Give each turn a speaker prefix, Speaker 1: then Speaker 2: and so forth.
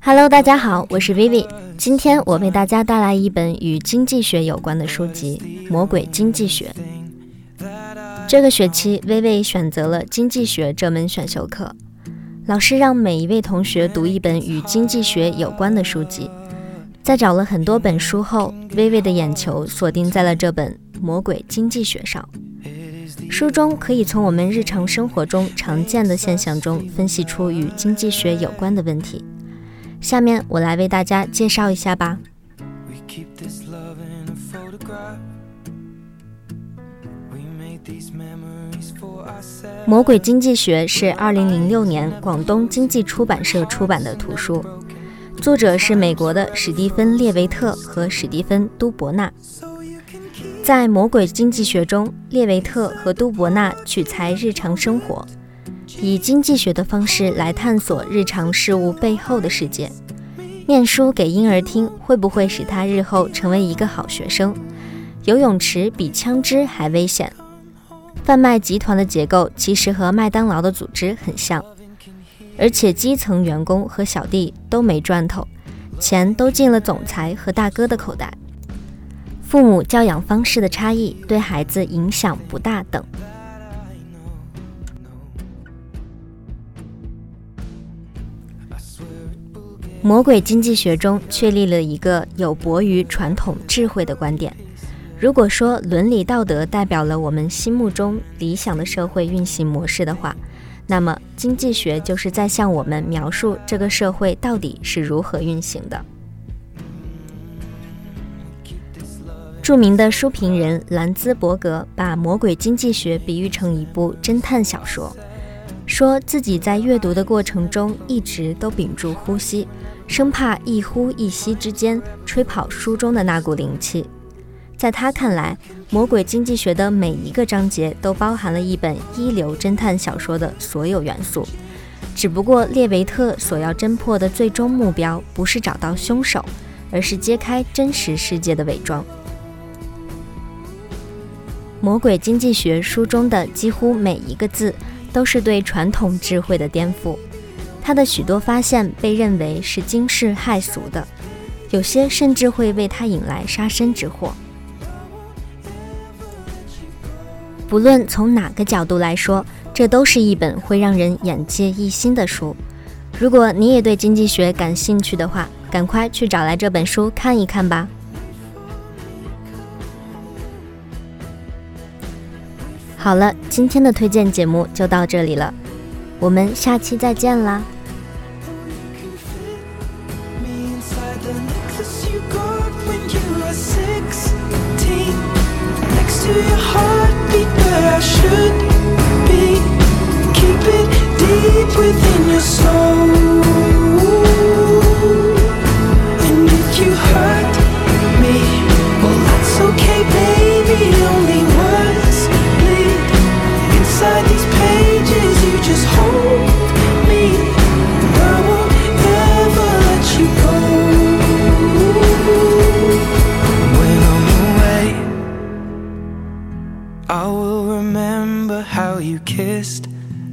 Speaker 1: Hello，大家好，我是 Vivi。今天我为大家带来一本与经济学有关的书籍《魔鬼经济学》。这个学期，薇薇选择了经济学这门选修课。老师让每一位同学读一本与经济学有关的书籍。在找了很多本书后，薇薇的眼球锁定在了这本《魔鬼经济学》上。书中可以从我们日常生活中常见的现象中分析出与经济学有关的问题。下面我来为大家介绍一下吧。《魔鬼经济学》是2006年广东经济出版社出版的图书。作者是美国的史蒂芬·列维特和史蒂芬·都伯纳。在《魔鬼经济学》中，列维特和都伯纳取材日常生活，以经济学的方式来探索日常事物背后的世界。念书给婴儿听，会不会使他日后成为一个好学生？游泳池比枪支还危险。贩卖集团的结构其实和麦当劳的组织很像。而且基层员工和小弟都没赚头，钱都进了总裁和大哥的口袋。父母教养方式的差异对孩子影响不大等。魔鬼经济学中确立了一个有悖于传统智慧的观点：如果说伦理道德代表了我们心目中理想的社会运行模式的话。那么，经济学就是在向我们描述这个社会到底是如何运行的。著名的书评人兰兹伯格把《魔鬼经济学》比喻成一部侦探小说，说自己在阅读的过程中一直都屏住呼吸，生怕一呼一吸之间吹跑书中的那股灵气。在他看来，《魔鬼经济学》的每一个章节都包含了一本一流侦探小说的所有元素，只不过列维特所要侦破的最终目标不是找到凶手，而是揭开真实世界的伪装。《魔鬼经济学》书中的几乎每一个字都是对传统智慧的颠覆，他的许多发现被认为是惊世骇俗的，有些甚至会为他引来杀身之祸。不论从哪个角度来说，这都是一本会让人眼界一新的书。如果你也对经济学感兴趣的话，赶快去找来这本书看一看吧。好了，今天的推荐节目就到这里了，我们下期再见啦。
Speaker 2: I should